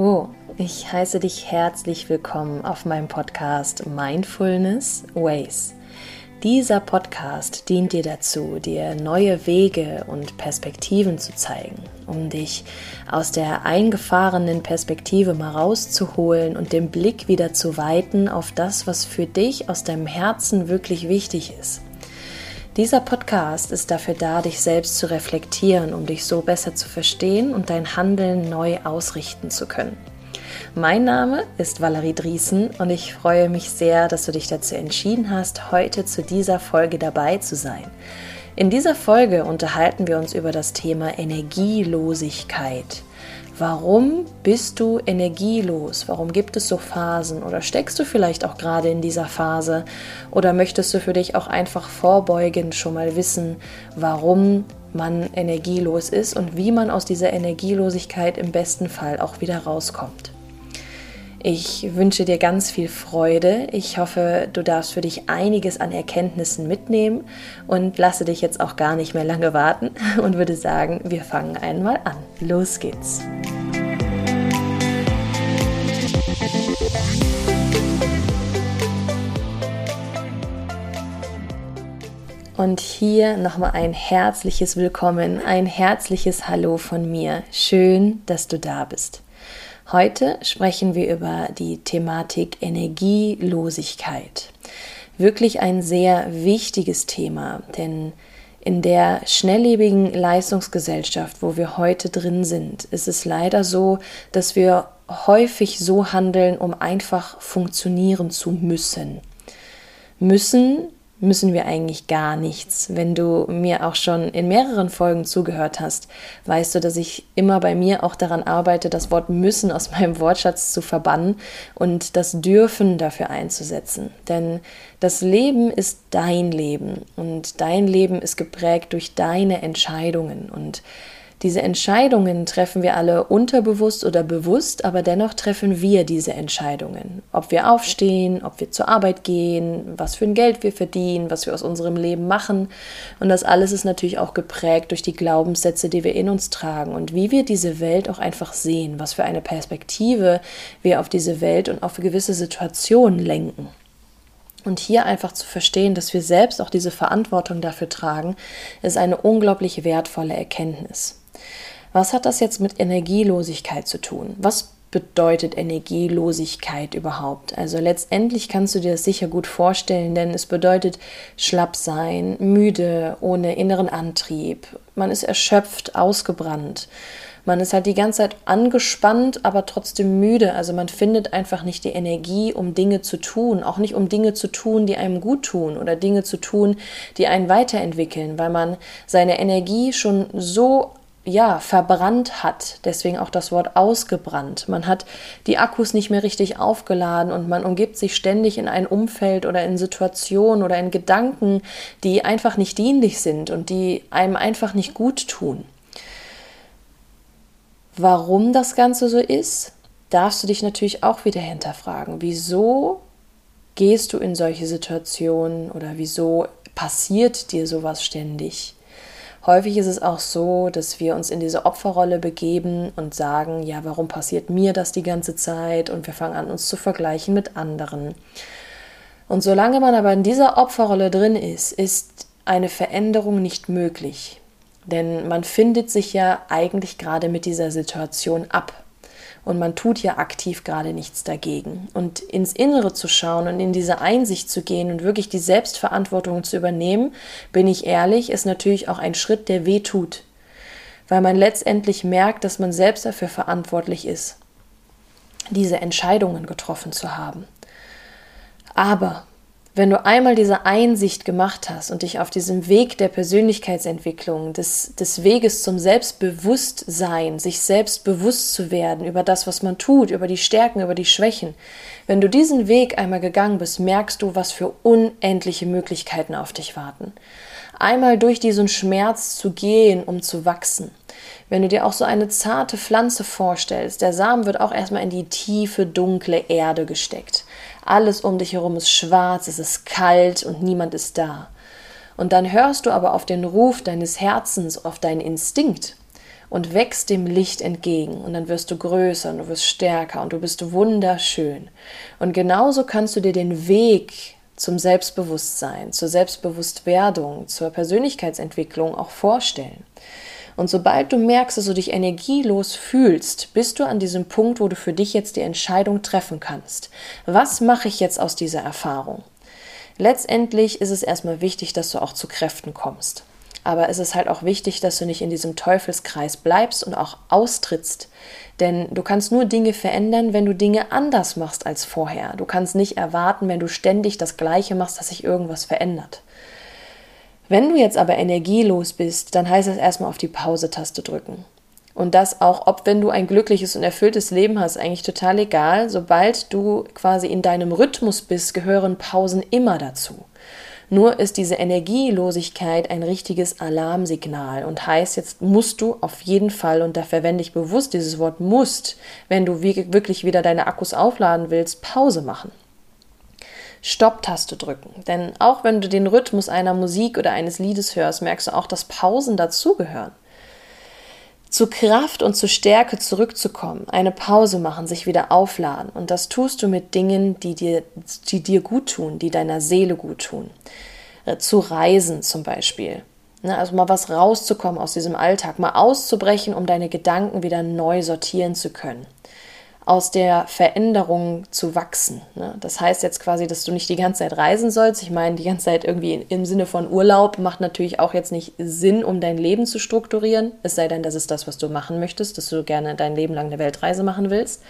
Hallo, ich heiße dich herzlich willkommen auf meinem Podcast Mindfulness Ways. Dieser Podcast dient dir dazu, dir neue Wege und Perspektiven zu zeigen, um dich aus der eingefahrenen Perspektive mal rauszuholen und den Blick wieder zu weiten auf das, was für dich aus deinem Herzen wirklich wichtig ist. Dieser Podcast ist dafür da, dich selbst zu reflektieren, um dich so besser zu verstehen und dein Handeln neu ausrichten zu können. Mein Name ist Valerie Driesen und ich freue mich sehr, dass du dich dazu entschieden hast, heute zu dieser Folge dabei zu sein. In dieser Folge unterhalten wir uns über das Thema Energielosigkeit. Warum bist du energielos? Warum gibt es so Phasen? Oder steckst du vielleicht auch gerade in dieser Phase? Oder möchtest du für dich auch einfach vorbeugend schon mal wissen, warum man energielos ist und wie man aus dieser Energielosigkeit im besten Fall auch wieder rauskommt? Ich wünsche dir ganz viel Freude. Ich hoffe, du darfst für dich einiges an Erkenntnissen mitnehmen und lasse dich jetzt auch gar nicht mehr lange warten und würde sagen, wir fangen einmal an. Los geht's. Und hier nochmal ein herzliches Willkommen, ein herzliches Hallo von mir. Schön, dass du da bist. Heute sprechen wir über die Thematik Energielosigkeit. Wirklich ein sehr wichtiges Thema, denn in der schnelllebigen Leistungsgesellschaft, wo wir heute drin sind, ist es leider so, dass wir häufig so handeln, um einfach funktionieren zu müssen. Müssen müssen wir eigentlich gar nichts. Wenn du mir auch schon in mehreren Folgen zugehört hast, weißt du, dass ich immer bei mir auch daran arbeite, das Wort müssen aus meinem Wortschatz zu verbannen und das dürfen dafür einzusetzen. Denn das Leben ist dein Leben und dein Leben ist geprägt durch deine Entscheidungen und diese Entscheidungen treffen wir alle unterbewusst oder bewusst, aber dennoch treffen wir diese Entscheidungen. Ob wir aufstehen, ob wir zur Arbeit gehen, was für ein Geld wir verdienen, was wir aus unserem Leben machen. Und das alles ist natürlich auch geprägt durch die Glaubenssätze, die wir in uns tragen und wie wir diese Welt auch einfach sehen, was für eine Perspektive wir auf diese Welt und auf gewisse Situationen lenken. Und hier einfach zu verstehen, dass wir selbst auch diese Verantwortung dafür tragen, ist eine unglaublich wertvolle Erkenntnis. Was hat das jetzt mit Energielosigkeit zu tun? Was bedeutet Energielosigkeit überhaupt? Also letztendlich kannst du dir das sicher gut vorstellen, denn es bedeutet schlapp sein, müde, ohne inneren Antrieb. Man ist erschöpft, ausgebrannt. Man ist halt die ganze Zeit angespannt, aber trotzdem müde. Also man findet einfach nicht die Energie, um Dinge zu tun, auch nicht um Dinge zu tun, die einem gut tun oder Dinge zu tun, die einen weiterentwickeln, weil man seine Energie schon so ja, verbrannt hat. Deswegen auch das Wort ausgebrannt. Man hat die Akkus nicht mehr richtig aufgeladen und man umgibt sich ständig in ein Umfeld oder in Situationen oder in Gedanken, die einfach nicht dienlich sind und die einem einfach nicht gut tun. Warum das Ganze so ist, darfst du dich natürlich auch wieder hinterfragen. Wieso gehst du in solche Situationen oder wieso passiert dir sowas ständig? Häufig ist es auch so, dass wir uns in diese Opferrolle begeben und sagen, ja, warum passiert mir das die ganze Zeit? Und wir fangen an, uns zu vergleichen mit anderen. Und solange man aber in dieser Opferrolle drin ist, ist eine Veränderung nicht möglich. Denn man findet sich ja eigentlich gerade mit dieser Situation ab und man tut ja aktiv gerade nichts dagegen. Und ins Innere zu schauen und in diese Einsicht zu gehen und wirklich die Selbstverantwortung zu übernehmen, bin ich ehrlich, ist natürlich auch ein Schritt, der weh tut, weil man letztendlich merkt, dass man selbst dafür verantwortlich ist, diese Entscheidungen getroffen zu haben. Aber wenn du einmal diese Einsicht gemacht hast und dich auf diesem Weg der Persönlichkeitsentwicklung, des, des Weges zum Selbstbewusstsein, sich selbst bewusst zu werden über das, was man tut, über die Stärken, über die Schwächen, wenn du diesen Weg einmal gegangen bist, merkst du, was für unendliche Möglichkeiten auf dich warten. Einmal durch diesen Schmerz zu gehen, um zu wachsen. Wenn du dir auch so eine zarte Pflanze vorstellst, der Samen wird auch erstmal in die tiefe, dunkle Erde gesteckt. Alles um dich herum ist schwarz, es ist kalt und niemand ist da. Und dann hörst du aber auf den Ruf deines Herzens, auf deinen Instinkt und wächst dem Licht entgegen und dann wirst du größer und du wirst stärker und du bist wunderschön. Und genauso kannst du dir den Weg zum Selbstbewusstsein, zur Selbstbewusstwerdung, zur Persönlichkeitsentwicklung auch vorstellen. Und sobald du merkst, dass du dich energielos fühlst, bist du an diesem Punkt, wo du für dich jetzt die Entscheidung treffen kannst. Was mache ich jetzt aus dieser Erfahrung? Letztendlich ist es erstmal wichtig, dass du auch zu Kräften kommst. Aber es ist halt auch wichtig, dass du nicht in diesem Teufelskreis bleibst und auch austrittst. Denn du kannst nur Dinge verändern, wenn du Dinge anders machst als vorher. Du kannst nicht erwarten, wenn du ständig das Gleiche machst, dass sich irgendwas verändert. Wenn du jetzt aber energielos bist, dann heißt es erstmal auf die Pause-Taste drücken. Und das auch, ob wenn du ein glückliches und erfülltes Leben hast, eigentlich total egal. Sobald du quasi in deinem Rhythmus bist, gehören Pausen immer dazu. Nur ist diese Energielosigkeit ein richtiges Alarmsignal und heißt, jetzt musst du auf jeden Fall, und da verwende ich bewusst dieses Wort musst, wenn du wirklich wieder deine Akkus aufladen willst, Pause machen. Stopp-Taste drücken. Denn auch wenn du den Rhythmus einer Musik oder eines Liedes hörst, merkst du auch, dass Pausen dazugehören. Zu Kraft und zu Stärke zurückzukommen, eine Pause machen, sich wieder aufladen. Und das tust du mit Dingen, die dir, die dir gut tun, die deiner Seele gut tun. Äh, zu reisen zum Beispiel. Ne, also mal was rauszukommen aus diesem Alltag, mal auszubrechen, um deine Gedanken wieder neu sortieren zu können aus der Veränderung zu wachsen. Ne? Das heißt jetzt quasi, dass du nicht die ganze Zeit reisen sollst. Ich meine, die ganze Zeit irgendwie im Sinne von Urlaub macht natürlich auch jetzt nicht Sinn, um dein Leben zu strukturieren. Es sei denn, das ist das, was du machen möchtest, dass du gerne dein Leben lang eine Weltreise machen willst.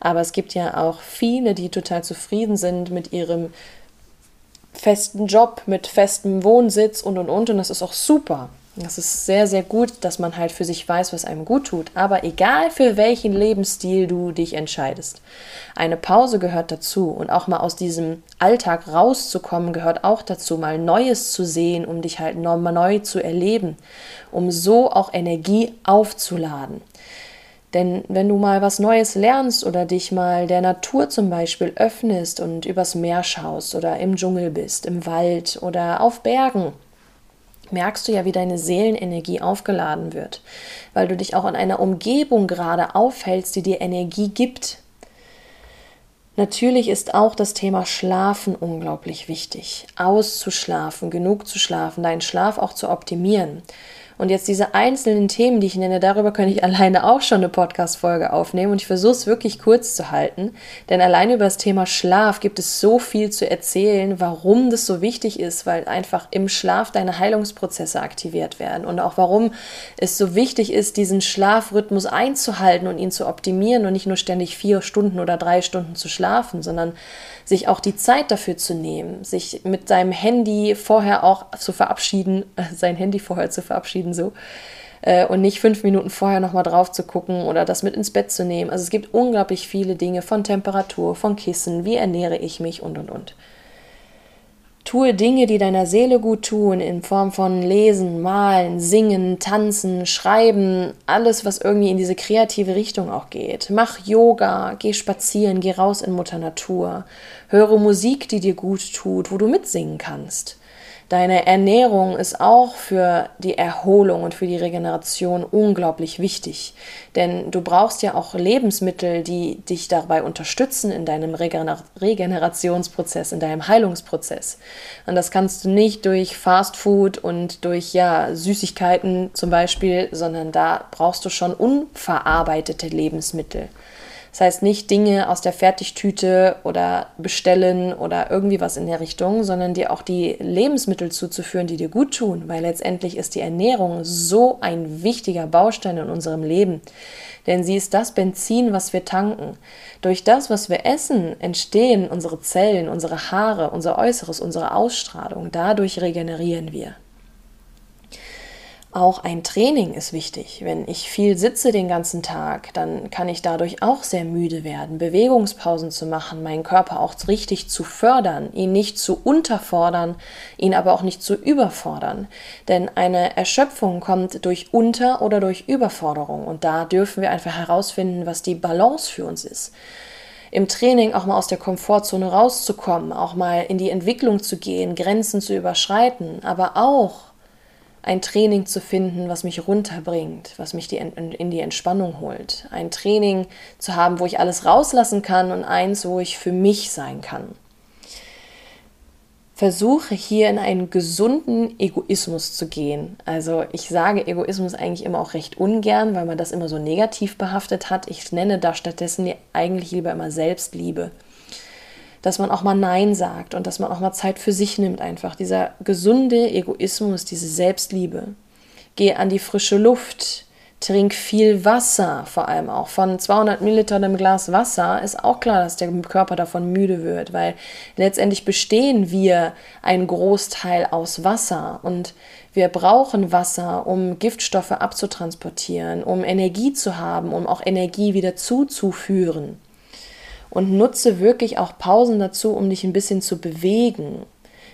Aber es gibt ja auch viele, die total zufrieden sind mit ihrem festen Job, mit festem Wohnsitz und und und. Und das ist auch super. Das ist sehr, sehr gut, dass man halt für sich weiß, was einem gut tut. Aber egal für welchen Lebensstil du dich entscheidest, eine Pause gehört dazu. Und auch mal aus diesem Alltag rauszukommen, gehört auch dazu, mal Neues zu sehen, um dich halt nochmal neu zu erleben, um so auch Energie aufzuladen. Denn wenn du mal was Neues lernst oder dich mal der Natur zum Beispiel öffnest und übers Meer schaust oder im Dschungel bist, im Wald oder auf Bergen, merkst du ja, wie deine Seelenenergie aufgeladen wird, weil du dich auch in einer Umgebung gerade aufhältst, die dir Energie gibt. Natürlich ist auch das Thema Schlafen unglaublich wichtig. Auszuschlafen, genug zu schlafen, deinen Schlaf auch zu optimieren. Und jetzt diese einzelnen Themen, die ich nenne, darüber könnte ich alleine auch schon eine Podcast-Folge aufnehmen. Und ich versuche es wirklich kurz zu halten. Denn alleine über das Thema Schlaf gibt es so viel zu erzählen, warum das so wichtig ist, weil einfach im Schlaf deine Heilungsprozesse aktiviert werden. Und auch warum es so wichtig ist, diesen Schlafrhythmus einzuhalten und ihn zu optimieren und nicht nur ständig vier Stunden oder drei Stunden zu schlafen, sondern sich auch die Zeit dafür zu nehmen, sich mit seinem Handy vorher auch zu verabschieden, sein Handy vorher zu verabschieden, so. Äh, und nicht fünf Minuten vorher nochmal drauf zu gucken oder das mit ins Bett zu nehmen. Also es gibt unglaublich viele Dinge von Temperatur, von Kissen, wie ernähre ich mich und und und. Tue Dinge, die deiner Seele gut tun, in Form von Lesen, Malen, Singen, Tanzen, Schreiben, alles, was irgendwie in diese kreative Richtung auch geht. Mach Yoga, geh spazieren, geh raus in Mutter Natur. Höre Musik, die dir gut tut, wo du mitsingen kannst. Deine Ernährung ist auch für die Erholung und für die Regeneration unglaublich wichtig. Denn du brauchst ja auch Lebensmittel, die dich dabei unterstützen in deinem Regener Regenerationsprozess, in deinem Heilungsprozess. Und das kannst du nicht durch Fast Food und durch ja, Süßigkeiten zum Beispiel, sondern da brauchst du schon unverarbeitete Lebensmittel. Das heißt nicht Dinge aus der Fertigtüte oder bestellen oder irgendwie was in der Richtung, sondern dir auch die Lebensmittel zuzuführen, die dir gut tun, weil letztendlich ist die Ernährung so ein wichtiger Baustein in unserem Leben. Denn sie ist das Benzin, was wir tanken. Durch das, was wir essen, entstehen unsere Zellen, unsere Haare, unser Äußeres, unsere Ausstrahlung. Dadurch regenerieren wir. Auch ein Training ist wichtig. Wenn ich viel sitze den ganzen Tag, dann kann ich dadurch auch sehr müde werden. Bewegungspausen zu machen, meinen Körper auch richtig zu fördern, ihn nicht zu unterfordern, ihn aber auch nicht zu überfordern. Denn eine Erschöpfung kommt durch Unter- oder durch Überforderung. Und da dürfen wir einfach herausfinden, was die Balance für uns ist im Training auch mal aus der Komfortzone rauszukommen, auch mal in die Entwicklung zu gehen, Grenzen zu überschreiten, aber auch ein Training zu finden, was mich runterbringt, was mich die, in die Entspannung holt. Ein Training zu haben, wo ich alles rauslassen kann und eins, wo ich für mich sein kann. Versuche hier in einen gesunden Egoismus zu gehen. Also ich sage Egoismus eigentlich immer auch recht ungern, weil man das immer so negativ behaftet hat. Ich nenne da stattdessen eigentlich lieber immer Selbstliebe dass man auch mal Nein sagt und dass man auch mal Zeit für sich nimmt einfach. Dieser gesunde Egoismus, diese Selbstliebe. Geh an die frische Luft, trink viel Wasser, vor allem auch. Von 200 Millilitern im Glas Wasser ist auch klar, dass der Körper davon müde wird, weil letztendlich bestehen wir ein Großteil aus Wasser und wir brauchen Wasser, um Giftstoffe abzutransportieren, um Energie zu haben, um auch Energie wieder zuzuführen und nutze wirklich auch Pausen dazu, um dich ein bisschen zu bewegen.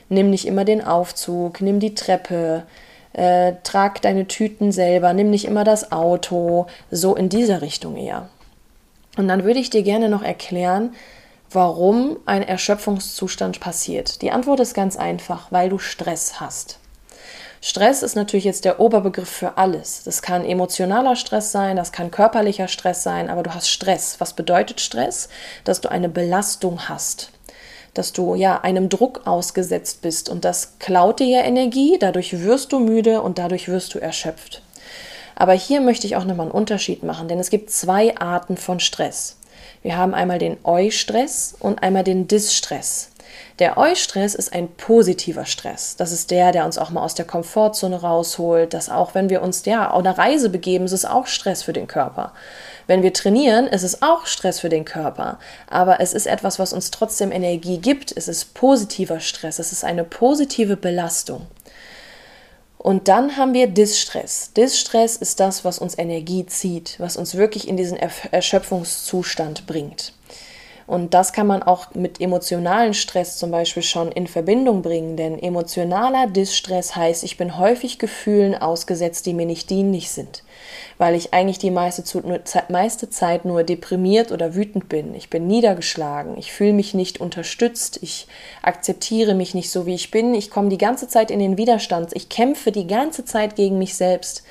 Nimm nicht immer den Aufzug, nimm die Treppe, äh, trag deine Tüten selber, nimm nicht immer das Auto, so in dieser Richtung eher. Und dann würde ich dir gerne noch erklären, warum ein Erschöpfungszustand passiert. Die Antwort ist ganz einfach, weil du Stress hast. Stress ist natürlich jetzt der Oberbegriff für alles. Das kann emotionaler Stress sein, das kann körperlicher Stress sein, aber du hast Stress. Was bedeutet Stress? Dass du eine Belastung hast dass du ja einem Druck ausgesetzt bist und das klaut dir ja Energie, dadurch wirst du müde und dadurch wirst du erschöpft. Aber hier möchte ich auch nochmal einen Unterschied machen, denn es gibt zwei Arten von Stress. Wir haben einmal den Eu-Stress und einmal den Dis-Stress. Der Eustress ist ein positiver Stress. Das ist der, der uns auch mal aus der Komfortzone rausholt. Dass auch wenn wir uns ja auf eine Reise begeben, ist es auch Stress für den Körper. Wenn wir trainieren, ist es auch Stress für den Körper. Aber es ist etwas, was uns trotzdem Energie gibt. Es ist positiver Stress. Es ist eine positive Belastung. Und dann haben wir Distress. Distress ist das, was uns Energie zieht, was uns wirklich in diesen Erschöpfungszustand bringt. Und das kann man auch mit emotionalen Stress zum Beispiel schon in Verbindung bringen, denn emotionaler Distress heißt, ich bin häufig Gefühlen ausgesetzt, die mir nicht dienlich sind, weil ich eigentlich die meiste, meiste Zeit nur deprimiert oder wütend bin. Ich bin niedergeschlagen, ich fühle mich nicht unterstützt, ich akzeptiere mich nicht so, wie ich bin, ich komme die ganze Zeit in den Widerstand, ich kämpfe die ganze Zeit gegen mich selbst,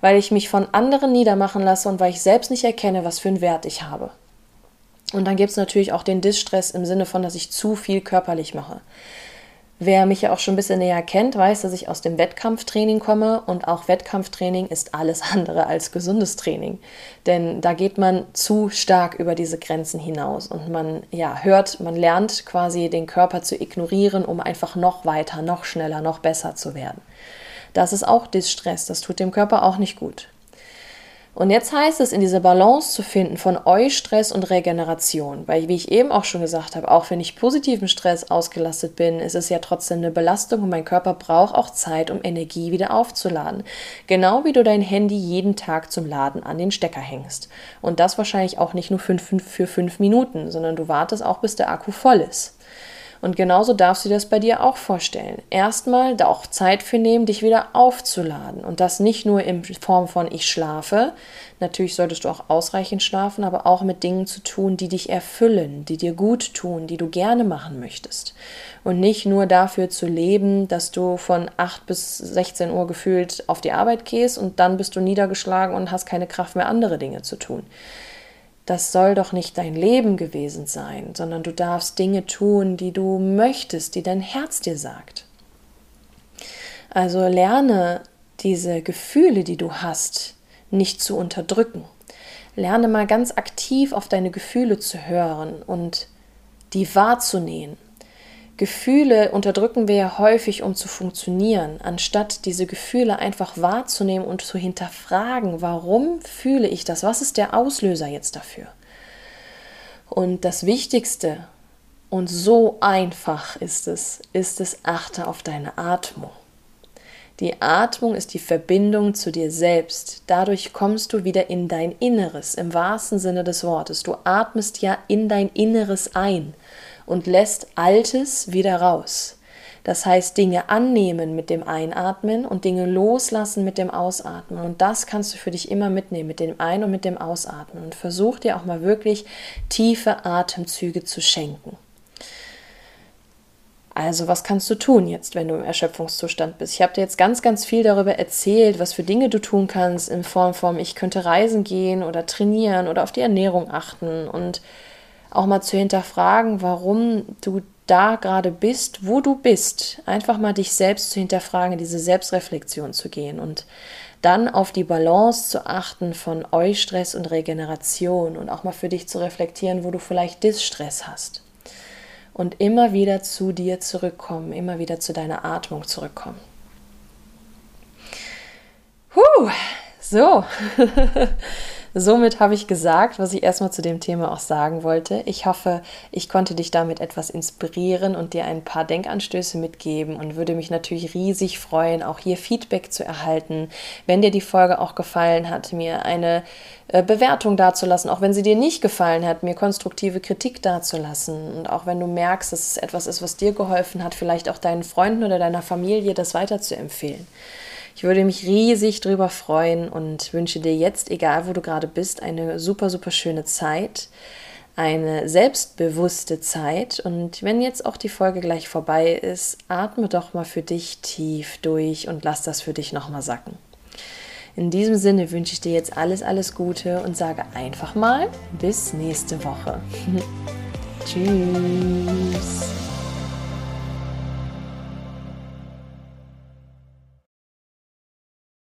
weil ich mich von anderen niedermachen lasse und weil ich selbst nicht erkenne, was für einen Wert ich habe. Und dann gibt es natürlich auch den Distress im Sinne von, dass ich zu viel körperlich mache. Wer mich ja auch schon ein bisschen näher kennt, weiß, dass ich aus dem Wettkampftraining komme und auch Wettkampftraining ist alles andere als gesundes Training. Denn da geht man zu stark über diese Grenzen hinaus und man ja, hört, man lernt quasi den Körper zu ignorieren, um einfach noch weiter, noch schneller, noch besser zu werden. Das ist auch Distress, das tut dem Körper auch nicht gut. Und jetzt heißt es, in diese Balance zu finden von Eustress und Regeneration. Weil, wie ich eben auch schon gesagt habe, auch wenn ich positiven Stress ausgelastet bin, ist es ja trotzdem eine Belastung und mein Körper braucht auch Zeit, um Energie wieder aufzuladen. Genau wie du dein Handy jeden Tag zum Laden an den Stecker hängst. Und das wahrscheinlich auch nicht nur für fünf Minuten, sondern du wartest auch, bis der Akku voll ist. Und genauso darfst du dir das bei dir auch vorstellen. Erstmal da auch Zeit für nehmen, dich wieder aufzuladen. Und das nicht nur in Form von ich schlafe. Natürlich solltest du auch ausreichend schlafen, aber auch mit Dingen zu tun, die dich erfüllen, die dir gut tun, die du gerne machen möchtest. Und nicht nur dafür zu leben, dass du von 8 bis 16 Uhr gefühlt auf die Arbeit gehst und dann bist du niedergeschlagen und hast keine Kraft mehr, andere Dinge zu tun das soll doch nicht dein Leben gewesen sein, sondern du darfst Dinge tun, die du möchtest, die dein Herz dir sagt. Also lerne diese Gefühle, die du hast, nicht zu unterdrücken. Lerne mal ganz aktiv auf deine Gefühle zu hören und die wahrzunehmen Gefühle unterdrücken wir ja häufig, um zu funktionieren, anstatt diese Gefühle einfach wahrzunehmen und zu hinterfragen, warum fühle ich das? Was ist der Auslöser jetzt dafür? Und das Wichtigste und so einfach ist es, ist es, achte auf deine Atmung. Die Atmung ist die Verbindung zu dir selbst. Dadurch kommst du wieder in dein Inneres, im wahrsten Sinne des Wortes. Du atmest ja in dein Inneres ein und lässt Altes wieder raus. Das heißt, Dinge annehmen mit dem Einatmen und Dinge loslassen mit dem Ausatmen. Und das kannst du für dich immer mitnehmen, mit dem Ein- und mit dem Ausatmen. Und versuch dir auch mal wirklich tiefe Atemzüge zu schenken. Also was kannst du tun jetzt, wenn du im Erschöpfungszustand bist? Ich habe dir jetzt ganz, ganz viel darüber erzählt, was für Dinge du tun kannst in Form von, ich könnte reisen gehen oder trainieren oder auf die Ernährung achten und auch mal zu hinterfragen, warum du da gerade bist, wo du bist. Einfach mal dich selbst zu hinterfragen, diese Selbstreflexion zu gehen und dann auf die Balance zu achten von Eustress und Regeneration und auch mal für dich zu reflektieren, wo du vielleicht Distress hast. Und immer wieder zu dir zurückkommen, immer wieder zu deiner Atmung zurückkommen. Huh, so. Somit habe ich gesagt, was ich erstmal zu dem Thema auch sagen wollte. Ich hoffe, ich konnte dich damit etwas inspirieren und dir ein paar Denkanstöße mitgeben und würde mich natürlich riesig freuen, auch hier Feedback zu erhalten. Wenn dir die Folge auch gefallen hat, mir eine äh, Bewertung dazulassen, auch wenn sie dir nicht gefallen hat, mir konstruktive Kritik dazulassen und auch wenn du merkst, dass es etwas ist, was dir geholfen hat, vielleicht auch deinen Freunden oder deiner Familie das weiterzuempfehlen. Ich würde mich riesig drüber freuen und wünsche dir jetzt, egal wo du gerade bist, eine super, super schöne Zeit, eine selbstbewusste Zeit. Und wenn jetzt auch die Folge gleich vorbei ist, atme doch mal für dich tief durch und lass das für dich nochmal sacken. In diesem Sinne wünsche ich dir jetzt alles, alles Gute und sage einfach mal bis nächste Woche. Tschüss.